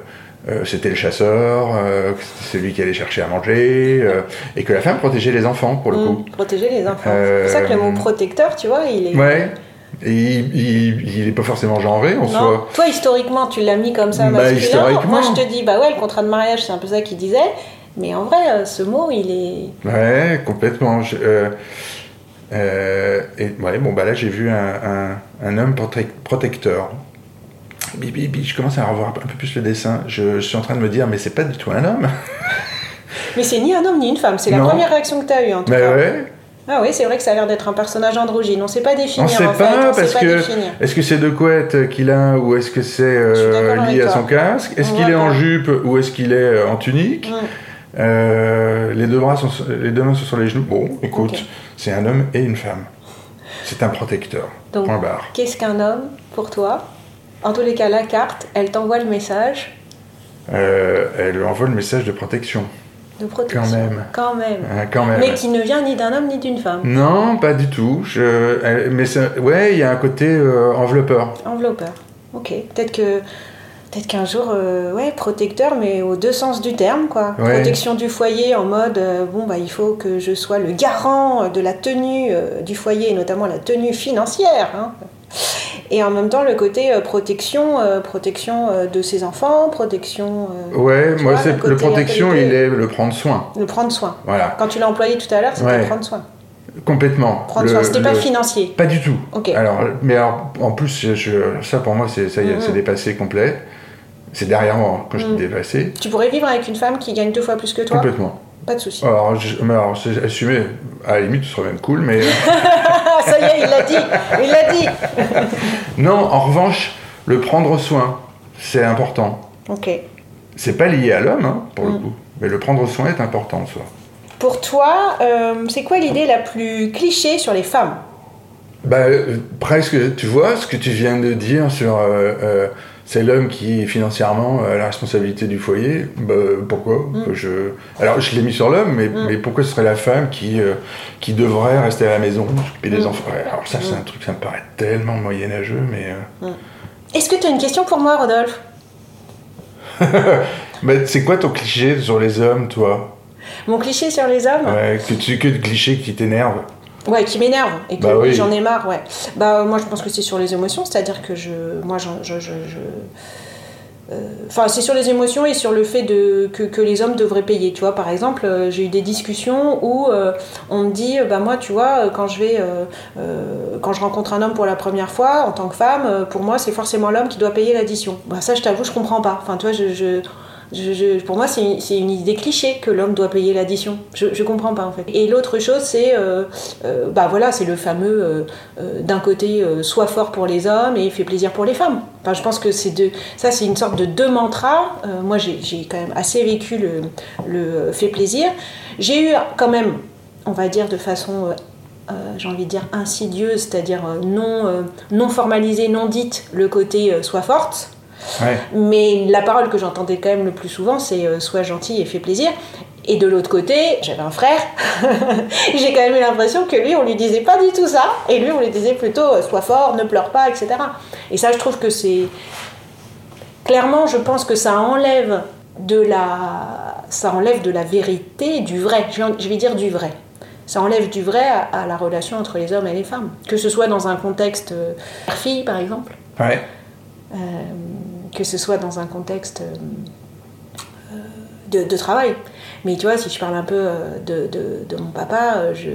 euh, c'était le chasseur, euh, celui qui allait chercher à manger, euh, et que la femme protégeait les enfants pour le Mm, coup. protéger les enfants. Euh, C'est pour ça que le mot protecteur, tu vois, il est. Ouais. Et il, il, il est pas forcément genré en Non. soi. Toi, historiquement, tu l'as mis comme ça, Bah, masculin. historiquement. Moi, je te dis, bah ouais, le contrat de mariage, c'est un peu ça qu'il disait. Mais en vrai, euh, ce mot, il est. Ouais, complètement. Je- euh, euh, et ouais, bon, bah là, j'ai vu un, un, un homme prote- protecteur. Je commence à revoir un peu plus le dessin. Je, je suis en train de me dire, mais c'est pas du tout un homme. Mais c'est ni un homme ni une femme. C'est la Non. première réaction que tu as eue, en tout cas. ouais, Ah oui, c'est vrai que ça a l'air d'être un personnage androgyne. On sait pas définir. on sait en fait. pas On sait parce pas que définir. est-ce que c'est de couettes qu'il a ou est-ce que c'est euh, Je suis d'accord lié avec à toi. son casque? Est-ce On qu'il voit est en pas. jupe ou est-ce qu'il est euh, en tunique? Mm. Euh, les deux bras sont sur- les deux mains sont sur les genoux. Bon, écoute, Ok. c'est un homme et une femme. C'est un protecteur. Donc, Point barre. qu'est-ce qu'un homme pour toi? En tous les cas, la carte, elle t'envoie le message Euh, elle envoie le message de protection. de protection. Quand même. Quand même. Hein, quand même. Mais qui ne vient ni d'un homme ni d'une femme. Non, pas du tout. Je... elle- Mais ouais, il y a un côté euh, enveloppeur. Enveloppeur. Ok. Peut-être que. Peut-être qu'un jour, euh, ouais, protecteur, mais aux deux sens du terme, quoi. Ouais. Protection du foyer en mode, euh, bon, bah, il faut que je sois le garant de la tenue euh, du foyer, notamment la tenue financière. hein. Et en même temps, le côté euh, protection, euh, protection euh, de ses enfants, protection, Ouais, moi, vois, le le protection, il est le prendre soin. de prendre soin. Voilà, Quand tu l'as employé tout à l'heure, c'était Ouais. prendre soin. complètement. Prendre Le- soin, c'était pas le- financier. Pas du tout. Ok. Alors, mais alors, en plus, je- je- ça pour moi, c'est ça y est, Mhm. c'est dépassé complet. C'est derrière moi quand je Mhm. dis dépassé. Tu pourrais vivre avec une femme qui gagne deux fois plus que toi? Complètement. Pas de souci. Alors, je- mais alors, assumé. À la limite, ce serait même cool, mais ça y est, il l'a dit Il l'a dit non. En revanche, le prendre soin, c'est important. Ok. C'est pas lié à l'homme, hein, pour le Mhm. coup. Mais le prendre soin est important en soi. Pour toi, euh, c'est quoi l'idée la plus cliché sur les femmes? Bah, euh, presque, tu vois ce que tu viens de dire sur euh, c'est l'homme qui financièrement a la responsabilité du foyer. Bah, pourquoi Mm. je... Alors je l'ai mis sur l'homme, mais, Mm. mais pourquoi ce serait la femme qui, euh, qui devrait rester à la maison, s'occuper des Mm. enfants? Alors ça c'est un truc, ça me paraît tellement moyenâgeux, mais... euh, Est-ce que tu as une question pour moi, Rodolphe? Mais c'est quoi ton cliché sur les hommes, toi? Mon cliché sur les hommes? Ouais, que, tu, que de clichés qui t'énervent Ouais, qui m'énerve et que Bah oui, j'en ai marre, ouais. Bah euh, moi je pense que c'est sur les émotions, c'est-à-dire que je, moi j'en- je, je, je- euh, Enfin, c'est sur les émotions et sur le fait de, que, que les hommes devraient payer. Tu vois, par exemple, euh, j'ai eu des discussions où euh, on me dit, bah moi, tu vois, quand je vais, euh, quand je rencontre un homme pour la première fois, en tant que femme, pour moi, c'est forcément l'homme qui doit payer l'addition. Bah ça, je t'avoue, je comprends pas. Enfin, tu vois, je, je, pour moi, c'est une, une idée cliché que l'homme doit payer l'addition. Je, je comprends pas en fait. Et l'autre chose, c'est, euh, euh, bah voilà, c'est le fameux, euh, d'un côté, sois fort pour les hommes et fais plaisir pour les femmes. Enfin, je pense que c'est deux, ça, c'est une sorte de deux mantras. Moi, j'ai quand même assez vécu le, le fait plaisir. J'ai eu quand même, on va dire de façon j'ai envie de dire insidieuse, c'est-à-dire non, non formalisée, non dite, le côté euh, sois forte. Ouais. Mais la parole que j'entendais quand même le plus souvent, c'est euh, sois gentil et fais plaisir. Et de l'autre côté, j'avais un frère, j'ai quand même eu l'impression que lui, on lui disait pas du tout ça, et lui, on lui disait plutôt euh, sois fort, ne pleure pas, etc. Et ça, je trouve que c'est. Clairement, je pense que ça enlève de la, ça enlève de la vérité, du vrai. Je vais- dire du vrai. Ça enlève du vrai à, à la relation entre les hommes et les femmes. Que ce soit dans un contexte euh, fille, par exemple, Ouais. euh, que ce soit dans un contexte euh, de, de travail. Mais tu vois, si je parle un peu euh, de, de- de mon papa, euh, je...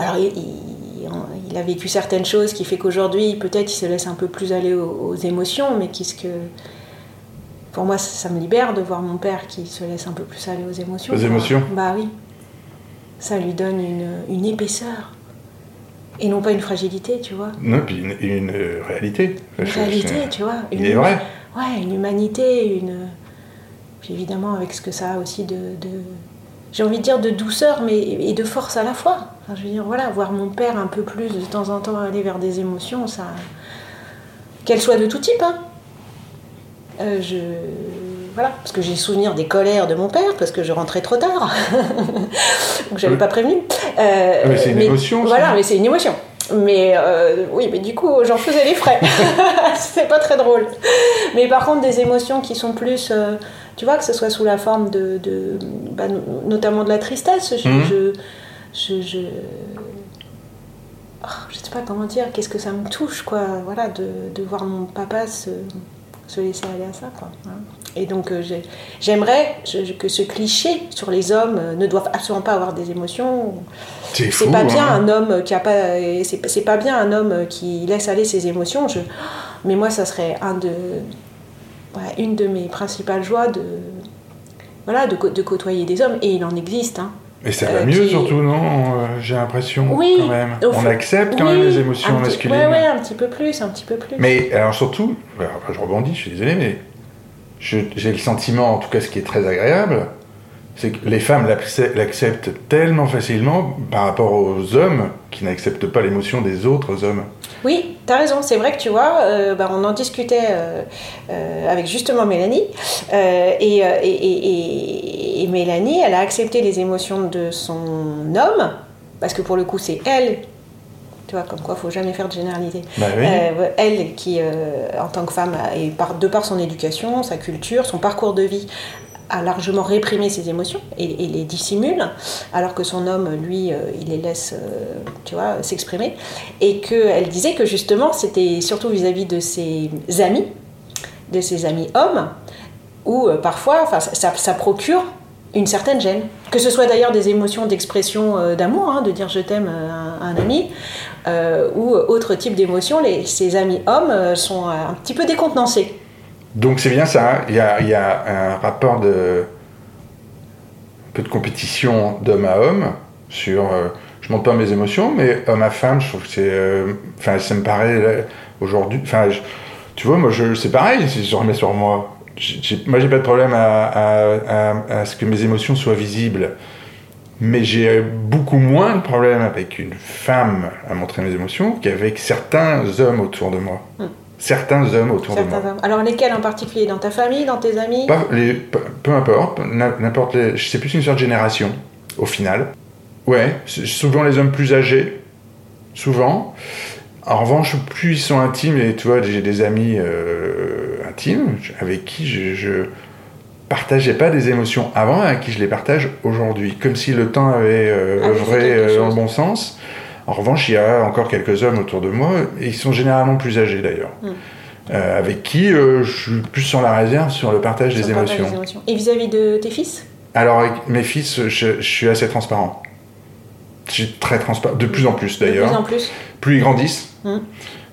alors il, il- il a vécu certaines choses qui fait qu'aujourd'hui, peut-être, il se laisse un peu plus aller aux, aux émotions, mais qu'est-ce que... Pour moi, ça, ça me libère de voir mon père qui se laisse un peu plus aller aux émotions. Aux émotions Bah oui. Ça lui donne une, une épaisseur. Et non pas une fragilité, tu vois. Non, puis une, une, euh, réalité. Une réalité, tu vois. Il Une est vrai. Ouais, une humanité, une. Puis évidemment, avec ce que ça a aussi de. de- J'ai envie de dire de douceur, mais et de force à la fois. Enfin, je veux dire, voilà, voir mon père un peu plus de temps en temps aller vers des émotions, ça. Qu'elles soient de tout type, hein. Euh, je. Voilà, parce que j'ai souvenir des colères de mon père, parce que je rentrais trop tard. Donc j'avais Oui. pas prévenu. Euh, mais c'est une émotion. Voilà, mais c'est une émotion. Mais euh, oui, mais du coup, j'en faisais les frais. c'est pas très drôle. Mais par contre, des émotions qui sont plus. euh, tu vois, que ce soit sous la forme de. de- bah, no- notamment de la tristesse. Je. Mhm. je, je- je- oh, je sais pas comment dire, qu'est-ce que ça me touche, quoi, voilà, de, de voir mon papa se, se laisser aller à ça, quoi. Voilà. Et donc, euh, j'ai- j'aimerais que ce cliché sur les hommes euh, ne doivent absolument pas avoir des émotions. C'est pas bien hein. un homme qui a pas, c'est pas bien un homme qui laisse aller ses émotions. Je, mais moi, ça serait un de, voilà, une de mes principales joies de, voilà, de, de côtoyer des hommes. Et il en existe, hein. Et ça va euh, mieux qui- surtout, non Euh, J'ai l'impression Oui, quand même. On accepte quand Oui, même les émotions petit- masculines. Ouais, ouais, un petit peu plus, un petit peu plus. Mais alors surtout, alors, je rebondis, je suis désolé, mais j'ai le sentiment, en tout cas ce qui est très agréable, c'est que les femmes l'accep- l'acceptent tellement facilement par rapport aux hommes qui n'acceptent pas l'émotion des autres hommes. Oui, t'as raison, c'est vrai que tu vois, euh, bah, on en discutait euh, euh, avec justement Mélanie, et, et, et- et- et Mélanie, elle a accepté les émotions de son homme, parce que pour le coup c'est elle, tu vois, comme quoi faut jamais faire de généralité, Bah oui. Elle qui, en tant que femme, et par, de par son éducation, sa culture, son parcours de vie, largement réprimé ses émotions et, les dissimule, alors que son homme, lui, euh, il les laisse, euh, tu vois, s'exprimer. Et qu'elle disait que justement, c'était surtout vis-à-vis de ses amis, de ses amis hommes, où euh, parfois, ça, ça- procure une certaine gêne. Que ce soit d'ailleurs des émotions d'expression d'amour, hein, de dire je t'aime à, un ami, ou autre type d'émotion, ses amis hommes sont un petit peu décontenancés. Donc c'est bien ça, hein. il y a, un rapport de un peu de compétition d'homme à homme sur euh, je montre pas mes émotions, mais homme à femme, je trouve que c'est euh, enfin ça me paraît aujourd'hui enfin tu vois moi c'est pareil si je remets sur moi. J'ai- moi j'ai pas de problème à, ce que mes émotions soient visibles. Mais j'ai beaucoup moins de problèmes avec une femme à montrer mes émotions qu'avec certains hommes autour de moi. Hmm. Certains hommes autour de moi. Hommes. Alors lesquels en particulier? Dans ta famille, dans tes amis? Pas les- peu, peu importe, n'im- n'importe les. C'est plus une sorte de génération, au final. Ouais, souvent les hommes plus âgés, souvent. En revanche, plus ils sont intimes, et tu vois, j'ai des amis euh, intimes avec qui je, je partageais pas des émotions avant, et à qui je les partage aujourd'hui. Comme si le temps avait euh, œuvré quelque euh, dans le chose. bon sens. En revanche, il y a encore quelques hommes autour de moi, et ils sont généralement plus âgés d'ailleurs. Mm. Euh, avec qui euh, je suis plus sur la réserve sur le partage Sur des le partage émotions. des émotions. Et vis-à-vis de tes fils? Alors, avec mes fils, je, je suis assez transparent. Je suis très transparent, de plus en plus De plus en d'ailleurs. plus Plus ils grandissent. Mm.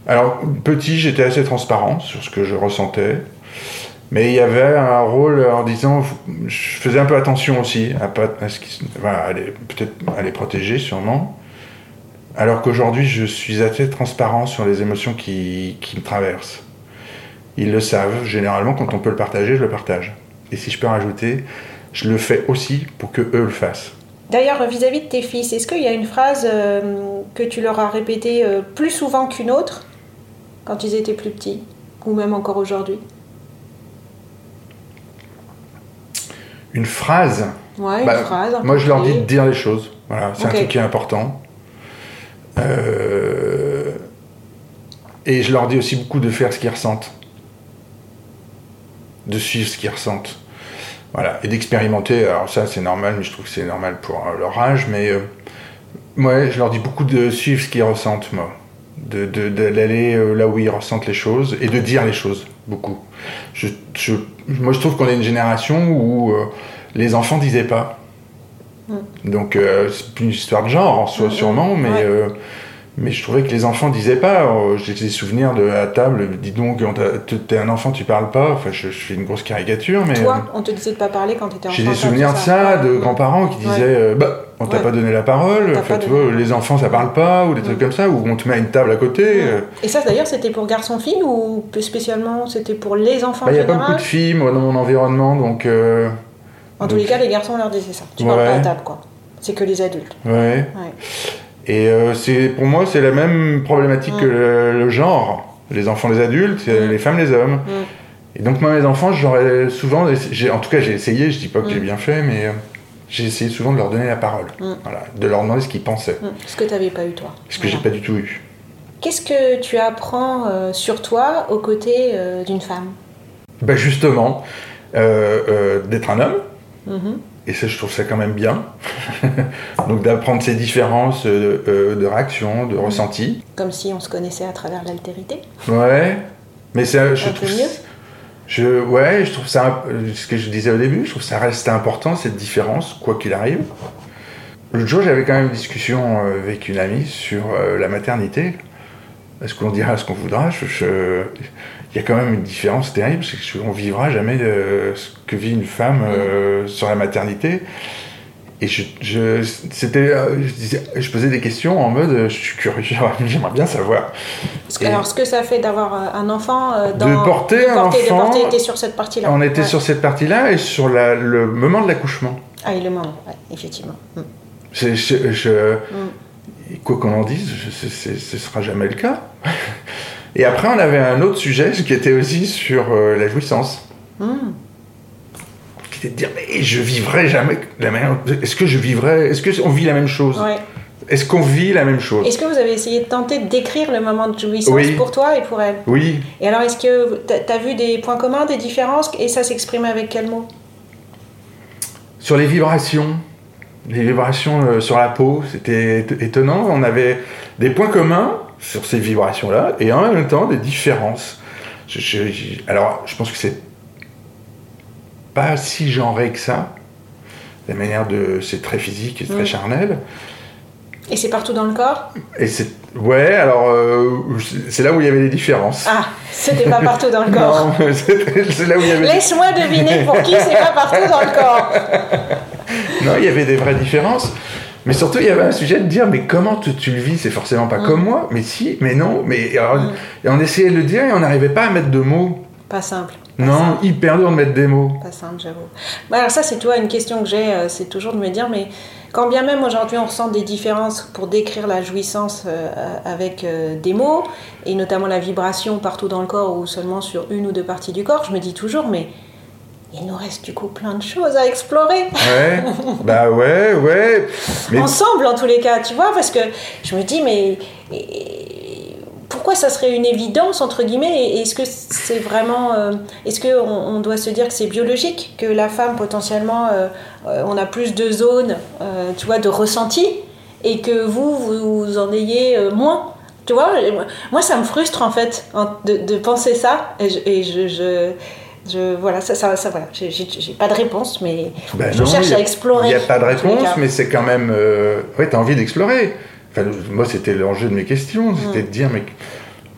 Alors, petit, j'étais assez transparent sur ce que je ressentais. Mais il y avait un rôle en disant, je faisais un peu attention aussi à, pas, à ce qui, voilà, à les- peut-être à les protéger sûrement. Alors qu'aujourd'hui, je suis assez transparent sur les émotions qui, qui me traversent. Ils le savent. Généralement, quand on peut le partager, je le partage. Et si je peux rajouter, je le fais aussi pour que eux le fassent. D'ailleurs, vis-à-vis de tes fils, est-ce qu'il y a une phrase euh, que tu leur as répétée euh, plus souvent qu'une autre quand ils étaient plus petits Ou même encore aujourd'hui? Une phrase? Ouais, une Bah, phrase. Moi, je leur dis de dire les choses. Voilà, c'est un truc qui est important. Euh, Et je leur dis aussi beaucoup de faire ce qu'ils ressentent. De suivre ce qu'ils ressentent. Voilà. Et d'expérimenter. Alors, ça, c'est normal, mais je trouve que c'est normal pour euh, leur âge. Mais euh, je leur dis beaucoup de suivre ce qu'ils ressentent, moi. De- D'aller euh, là où ils ressentent les choses et de dire les choses, beaucoup. Moi, je trouve qu'on est une génération où les enfants disaient pas. Donc, euh, c'est plus une histoire de genre, en soi, Mm, sûrement, mais, ouais. euh, mais je trouvais que les enfants disaient pas. Euh, J'ai des souvenirs de à table, dis donc, t'es un enfant, tu parles pas. Enfin, je, je fais une grosse caricature, mais. euh, Toi, on te disait de pas parler quand t'étais enfant. j'ai des souvenirs de ça, de grands-parents qui disaient euh, bah, on t'a Ouais. pas donné la parole, enfin, tu vois, les enfants ça parle pas, ou des trucs Mm. comme ça, ou on te met à une table à côté. euh. Et ça, d'ailleurs, c'était pour garçons-filles ou plus spécialement c'était pour les enfants Bah, Il en n'y a pas beaucoup de filles moi, dans mon environnement, donc. euh, En tous les cas, les garçons leur disaient ça. Tu parles Ouais. pas à table, quoi. C'est que les adultes. Ouais. Ouais. Et euh, c'est pour moi, c'est la même problématique Mm. que le, le genre. Les enfants, les adultes, Mm. les femmes, les hommes. Mm. Et donc, moi, mes enfants, j'aurais souvent. En tout cas, j'ai essayé, je dis pas que Mm. j'ai bien fait, mais euh, j'ai essayé souvent de leur donner la parole. Mm. Voilà, de leur demander ce qu'ils pensaient. Mm. Ce que t'avais pas eu, toi. Ce que j'ai pas du tout eu. Qu'est-ce que tu apprends euh, sur toi aux côtés d'une femme? Bah justement, d'être un homme, Mhm. Et ça, je trouve ça quand même bien. Donc d'apprendre ces différences euh, euh, de réaction, de ressenti. Comme si on se connaissait à travers l'altérité. Ouais. Mais ça, je Un trouve. peu mieux. Je, ouais, je trouve ça, ce que je disais au début, je trouve ça reste important, cette différence, quoi qu'il arrive. L'autre jour, j'avais quand même une discussion euh, avec une amie sur la maternité. Est-ce qu'on dira ce qu'on voudra? Je- je- Il y a quand même une différence terrible, c'est qu'on vivra jamais euh, ce que vit une femme euh, sur la maternité. Et je, je, c'était, euh, je, posais des questions en mode, je suis curieux, j'aimerais bien savoir. Que, alors, ce que ça fait d'avoir un enfant euh, dans... De porter un porter, de enfant- porter, t'es sur cette partie-là. On était Ouais. sur cette partie-là et sur la- le moment de l'accouchement. Ah, et le moment, ouais, effectivement. Mm. Je- je- Quoi qu'on en dise, ce sera jamais le cas. Et après, on avait un autre sujet qui était aussi sur euh, la jouissance. Mm. Qui était de dire, mais je vivrai jamais la manière. Est-ce que je vivrai. Est-ce qu'on vit la même chose? Ouais. Est-ce qu'on vit la même chose? Est-ce que vous avez essayé de tenter de décrire le moment de jouissance Oui. pour toi et pour elle? Oui. Et alors, est-ce que tu as vu des points communs, des différences? Et ça s'exprime avec quel mot? Sur les vibrations, les vibrations euh, sur la peau, c'était éto- étonnant. On avait des points communs sur ces vibrations-là et en même temps des différences. Je- je- je- alors, je pense que c'est pas si genré que ça. La manière de. C'est très physique et très Mm. charnel. Et c'est partout dans le corps? Et c'est. Ouais, alors. euh, c'est- là où il y avait des différences. Ah, c'était pas partout dans le corps. Non, c'est là où il y avait. Laisse-moi deviner pour qui c'est pas partout dans le corps. Non, il y avait des vraies différences. Mais surtout, il y avait un sujet de dire, mais comment tu, tu le vis? C'est forcément pas comme moi. Mais si, mais non. Mais alors, Mm. et on essayait de le dire et on n'arrivait pas à mettre de mots. Pas simple. Pas Non, simple. hyper dur de mettre des mots. Pas simple, j'avoue. Bah, alors ça, c'est toi une question que j'ai, euh, c'est toujours de me dire, mais quand bien même aujourd'hui on ressent des différences pour décrire la jouissance euh, avec euh, des mots, et notamment la vibration partout dans le corps ou seulement sur une ou deux parties du corps, je me dis toujours, mais il nous reste du coup plein de choses à explorer. Ouais, bah ouais, ouais. Mais Ensemble en tous les cas, tu vois, parce que je me dis, mais pourquoi ça serait une évidence, entre guillemets, et est-ce que c'est vraiment... euh, est-ce qu'on on doit se dire que c'est biologique, que la femme, potentiellement, euh, euh, on a plus de zones, euh, tu vois, de ressenti, et que vous, vous, en ayez moins tu vois, moi- ça me frustre en fait de, de penser ça et je, et je, je, je- voilà ça, ça, ça voilà j'ai pas de réponse mais bah je non, cherche a- à explorer Il n'y a pas de réponse, mais c'est quand même. euh, Ouais, t'as envie d'explorer. Enfin, moi, c'était l'enjeu de mes questions. C'était de dire, mais.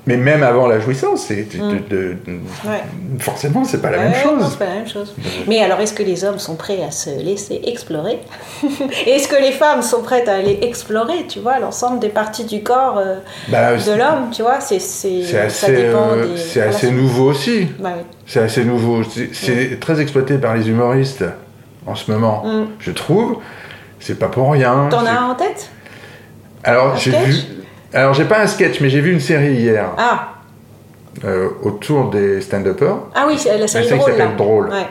Mais même avant la jouissance, c'est de- Mm. de- de- Ouais. forcément, c'est pas la Ouais, même chose. pas la même chose. Mais alors, est-ce que les hommes sont prêts à se laisser explorer est-ce que les femmes sont prêtes à aller explorer, tu vois, l'ensemble des parties du corps euh, Bah, de l'homme, tu vois C'est assez, euh, des. assez nouveau aussi. Bah oui. C'est assez nouveau. C'est très exploité par les humoristes en ce moment, Mm. je trouve. C'est pas pour rien. T'en as un en tête? Alors j'ai vu. Alors j'ai pas un sketch, mais j'ai vu une série hier Ah, euh, autour des stand-uppers. ah oui, la série qui drôle là. s'appelle Drôle. Ouais.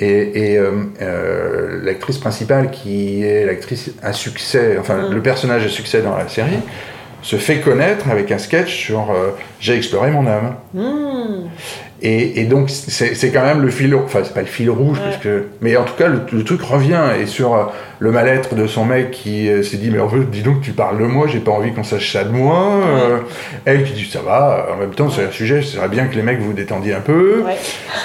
Et, et, euh, euh, l'actrice principale, qui est l'actrice à succès, enfin Mm. le personnage à succès dans la série, se fait connaître avec un sketch sur euh, J'ai exploré mon âme. Hmm. Et, et donc, c'est c'est quand même le fil, enfin, c'est pas le fil rouge, Ouais. parce que, mais en tout cas, le, le truc revient. Et sur le mal-être de son mec qui euh, s'est dit, mais en fait, dis donc, tu parles de moi, j'ai pas envie qu'on sache ça de moi. Euh, elle qui dit, ça va, en même temps, c'est un sujet, ce serait bien que les mecs vous détendiez un peu. Ouais.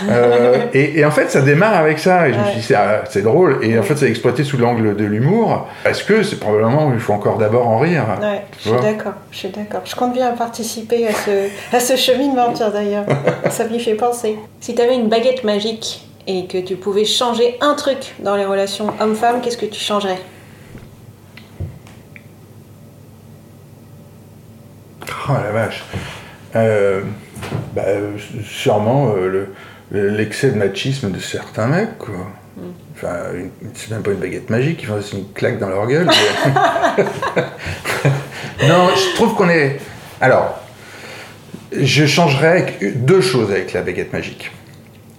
Euh, et, et en fait, ça démarre avec ça. Et je me suis dit, c'est ah, c'est drôle. Et en fait, c'est exploité sous l'angle de l'humour. Parce que c'est probablement, il faut encore d'abord en rire. Ouais, je suis d'accord, je suis d'accord. Je compte bien participer à ce, à ce cheminement, d'ailleurs. Ça m'y fait penser. Si tu avais une baguette magique et que tu pouvais changer un truc dans les relations homme-femme, qu'est-ce que tu changerais Oh la vache. Euh, bah, sûrement euh, le- l'excès de machisme de certains mecs, quoi. Enfin, une- c'est même pas une baguette magique, ils font aussi une claque dans leur gueule. non, je trouve qu'on est. Alors, je changerais deux choses avec la baguette magique.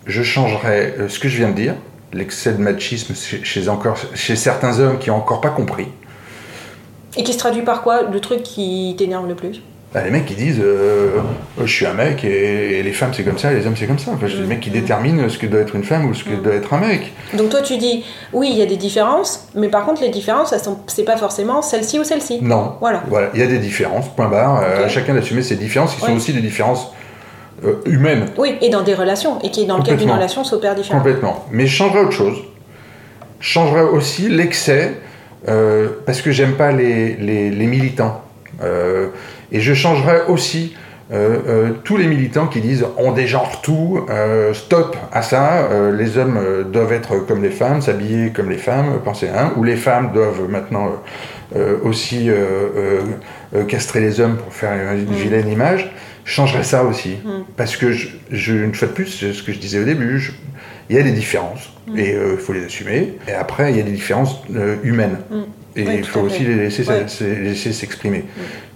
Je changerais euh, ce que je viens de dire, l'excès de machisme chez, encore, chez certains hommes qui n'ont encore pas compris. Et qui se traduit par quoi? Le truc qui t'énerve le plus? Bah, les mecs qui disent euh, je suis un mec et, et les femmes c'est comme ça et les hommes c'est comme ça. Enfin, les mecs qui déterminent ce que doit être une femme ou ce que doit être un mec. Donc toi tu dis oui il y a des différences, mais par contre les différences c'est pas forcément celle-ci ou celle-ci. Non. Voilà. Voilà, il y a des différences, point barre. Euh, chacun d'assumer ses différences qui sont aussi des différences euh, humaines. Oui, et dans des relations, et qui dans le cadre d'une relation s'opère différemment. Complètement. Mais je changerais autre chose. Je changerais aussi l'excès, euh, parce que j'aime pas les, les- les militants. Euh, et je changerais aussi tous les militants qui disent on dégenre tout, stop à ça, les hommes doivent être comme les femmes, s'habiller comme les femmes, penser à un, ou les femmes doivent maintenant aussi castrer les hommes pour faire une vilaine image. Changerais ça aussi. Parce que, je, je- une fois de plus, c'est ce que je disais au début, je- il y a des différences et euh, il faut les assumer. Et après, il y a des différences euh, humaines. Et Oui, il faut aussi les laisser, Ouais. s'exprimer.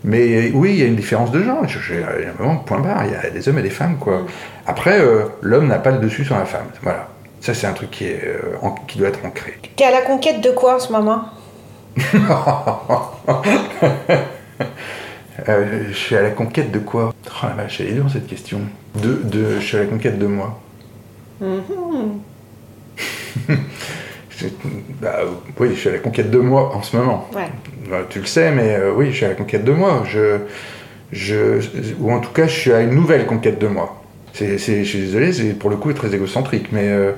Mais euh, oui, il y a une différence de genre. Il y a un moment, point barre, il y a des hommes et des femmes. Quoi. Après, euh, l'homme n'a pas le dessus sur la femme. Voilà. Ça, c'est un truc qui, est, euh, en- qui doit être ancré. T'es à la conquête de quoi en ce moment? Euh, je suis à la conquête de quoi? Oh la vache, elle est dure cette question. De, de, je suis à la conquête de moi. C'est- bah, oui, je suis à la conquête de moi en ce moment. Ouais. Bah, tu le sais, mais euh, oui, je suis à la conquête de moi. Je, je, ou en tout cas, je suis à une nouvelle conquête de moi. C'est, c'est- je suis désolé, c'est pour le coup très égocentrique, mais, euh,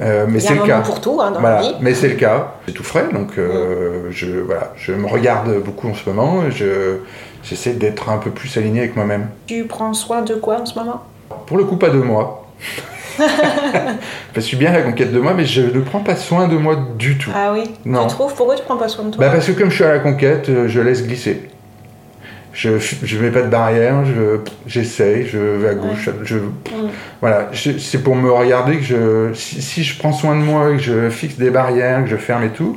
euh, mais Il y a c'est un le cas. pour tout hein, dans Voilà, la vie. mais c'est le cas. C'est tout frais, donc euh, je, voilà, je me regarde beaucoup en ce moment. Je, j'essaie d'être un peu plus aligné avec moi-même. Tu prends soin de quoi en ce moment? Pour le coup, pas de moi. je suis bien à la conquête de moi, mais je ne prends pas soin de moi du tout. Ah oui? Non. Tu trouves? Pourquoi tu prends pas soin de toi? Bah parce que comme je suis à la conquête, euh, je laisse glisser. Je ne mets pas de barrière, je, j'essaye, je vais à gauche, je, voilà, je- c'est pour me regarder que je, si, si je prends soin de moi, que je fixe des barrières, que je ferme et tout,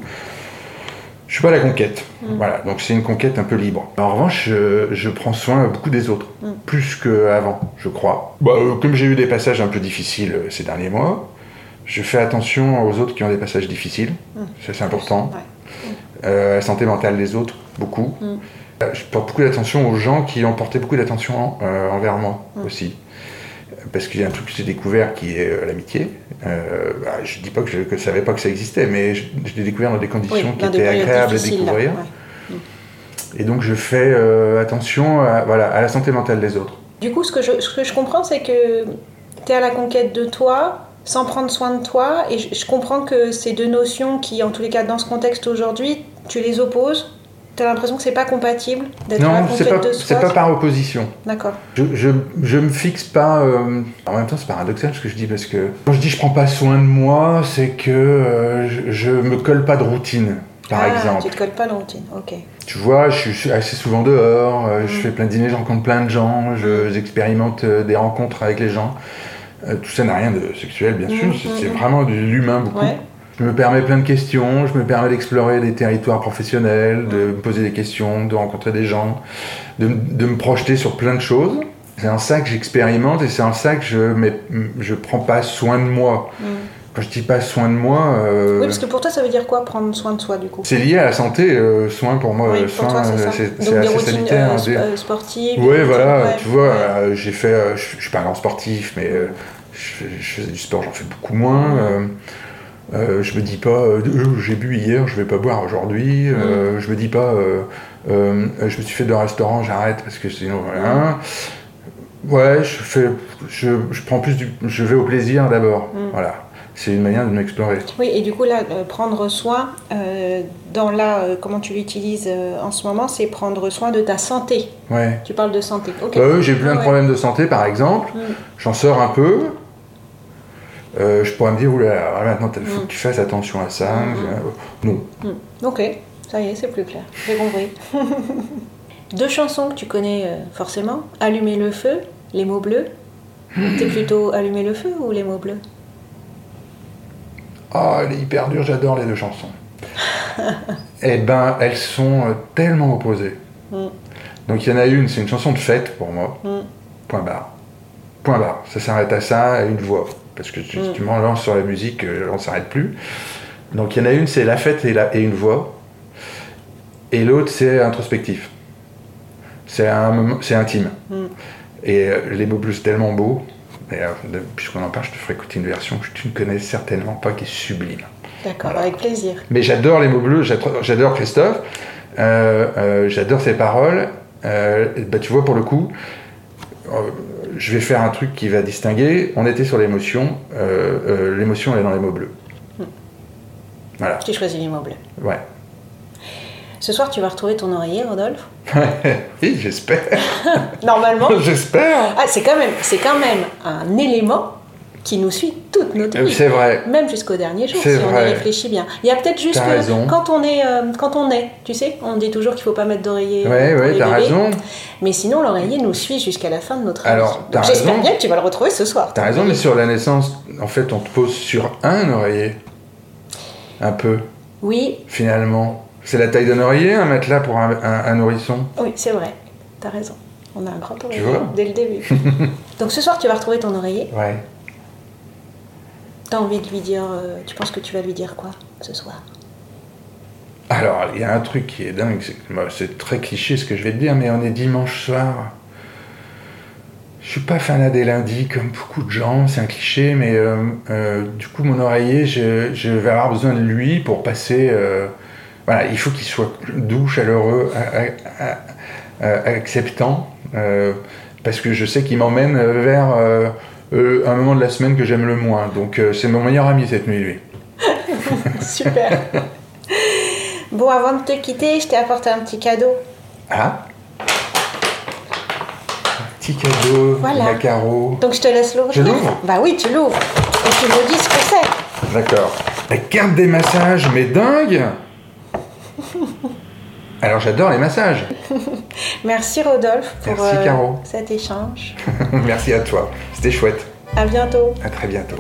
je suis pas à la conquête. Voilà, donc c'est une conquête un peu libre. En revanche, je, je prends soin beaucoup des autres, plus qu'avant, je crois. Bah, euh, comme j'ai eu des passages un peu difficiles euh, ces derniers mois, je fais attention aux autres qui ont des passages difficiles, ça c'est important. Ouais. Euh, la santé mentale des autres, beaucoup. Mm. Je porte beaucoup d'attention aux gens qui ont porté beaucoup d'attention euh, envers moi Mm. aussi. Parce qu'il y a un truc que j'ai découvert qui est euh, l'amitié. Euh, bah, je dis pas que je ne savais pas que ça existait, mais je, je l'ai découvert dans des conditions Oui, qui étaient agréables à là, découvrir. ouais. Et donc je fais euh, attention à, voilà, à la santé mentale des autres. Du coup, ce que je, ce que je comprends, c'est que tu es à la conquête de toi sans prendre soin de toi. Et je, je comprends que ces deux notions qui, en tous les cas, dans ce contexte aujourd'hui, tu les opposes. Tu as l'impression que c'est pas compatible d'être Non, c'est pas, de c'est soi. pas par opposition. D'accord. Je, je, je me fixe pas. euh, En même temps, c'est paradoxal ce que je dis parce que quand je dis je prends pas soin de moi, c'est que euh, je, je me colle pas de routine, par ah, exemple. Tu te colles pas de routine. Ok. Tu vois, je suis- assez souvent dehors, euh, je Mm. fais plein de dîners, je rencontre plein de gens, je- j'expérimente euh, des rencontres avec les gens. Tout ça n'a rien de sexuel, bien sûr, Mm, c'est mm, c'est mm. vraiment de l'humain beaucoup. Ouais. Je me permets plein de questions, je me permets d'explorer des territoires professionnels, de me poser des questions, de rencontrer des gens, de, de me projeter sur plein de choses. C'est en ça que j'expérimente et c'est en ça que je ne prends pas soin de moi. Mm. Quand je dis pas soin de moi, euh, Oui, parce que pour toi, ça veut dire quoi prendre soin de soi du coup? c'est lié à la santé. euh, soin pour moi, Oui, soin, c'est euh, assez sanitaire. euh, hein, sportives. routines- voilà, ouais, tu vois, ouais. j'ai fait, je, suis pas un grand sportif, mais je, je faisais du sport, j'en fais beaucoup moins. euh, euh, je me dis pas, euh, Euh, j'ai bu hier, je vais pas boire aujourd'hui. euh, je me dis pas, euh, je me suis fait de restaurant, j'arrête parce que sinon voilà. Ouais, je fais, je, je prends plus du, je vais au plaisir d'abord. Voilà, c'est une manière de m'explorer. Oui, et du coup, là, prendre soin, dans là, comment tu l'utilises en ce moment, c'est prendre soin de ta santé. Ouais. Tu parles de santé. Ok. Bah j'ai plein de ouais. problèmes de santé, par exemple. Mm. J'en sors un peu. Euh, je pourrais me dire, oula, alors maintenant, il faut Mm. que tu fasses attention à ça. Euh, Non. Hmm. Ok, ça y est, c'est plus clair. J'ai compris. Deux chansons que tu connais euh, forcément Allumer le feu, Les mots bleus. T'es plutôt Allumer le feu ou Les mots bleus? Oh, elle est hyper dure, j'adore les deux chansons. Eh ben, elles sont tellement opposées. Mm. Donc, il y en a une, c'est une chanson de fête pour moi. Mm. Point barre. Point barre. Ça s'arrête à ça, à une voix. Parce que tu, Mm. tu m'en lances sur la musique, euh, on s'arrête plus. Donc, il y en a une, c'est la fête et, la, et une voix. Et l'autre, c'est introspectif. C'est un intime. Mm. Et euh, les mots bleus, c'est tellement beau. Et, de- puisqu'on en parle, je te ferai écouter une version que tu ne connais certainement pas, qui est sublime. D'accord, avec plaisir. Mais j'adore les mots bleus, j'adore Christophe, euh, euh, j'adore ses paroles. Euh, bah, tu vois, pour le coup, je vais faire un truc qui va distinguer. On était sur l'émotion, euh, euh, l'émotion elle est dans les mots bleus. Voilà, J'ai choisi les mots bleus. ouais. Ce soir, tu vas retrouver ton oreiller, Rodolphe oui, j'espère. Normalement. j'espère. Ah, c'est quand même, c'est quand même un élément qui nous suit toute notre Euh, vie. C'est vrai. Même jusqu'au dernier jour, si C'est on y vrai. réfléchit bien. Il y a peut-être juste que raison. quand on est, euh, quand on est, tu sais, on dit toujours qu'il faut pas mettre d'oreiller. Ouais, les t'as raison. Mais sinon, l'oreiller nous suit jusqu'à la fin de notre Alors, vie. Donc, J'espère bien que tu vas le retrouver ce soir. T'as raison, mais sur la naissance, en fait, on te pose sur un oreiller. Un peu, Oui, finalement. C'est la taille d'un oreiller, un matelas pour un, un- un nourrisson. oui, c'est vrai. T'as raison. On a un grand oreiller dès le début. Donc ce soir, tu vas retrouver ton oreiller. Ouais. T'as envie de lui dire. euh, tu penses que tu vas lui dire quoi ce soir Alors, il y a un truc qui est dingue, c'est très cliché ce que je vais te dire, mais on est dimanche soir. Je suis pas fanat des lundis comme beaucoup de gens, c'est un cliché, mais euh, euh, du coup, mon oreiller, je, vais avoir besoin de lui pour passer. voilà, il faut qu'il soit doux, chaleureux, acceptant, parce que je sais qu'il m'emmène vers euh, un moment de la semaine que j'aime le moins. Donc, euh, c'est mon meilleur ami cette nuit, lui. Super. bon, avant de te quitter, je t'ai apporté un petit cadeau. Ah Un petit cadeau, Voilà. la carreau. Donc je te laisse l'ouvrir. Je l'ouvre Bah oui, tu l'ouvres. Et tu me dis ce que c'est. D'accord. La carte des massages, mais dingue Alors j'adore les massages. Merci Rodolphe pour euh, Merci, cet échange. Merci à toi. C'était chouette. À bientôt. À très bientôt.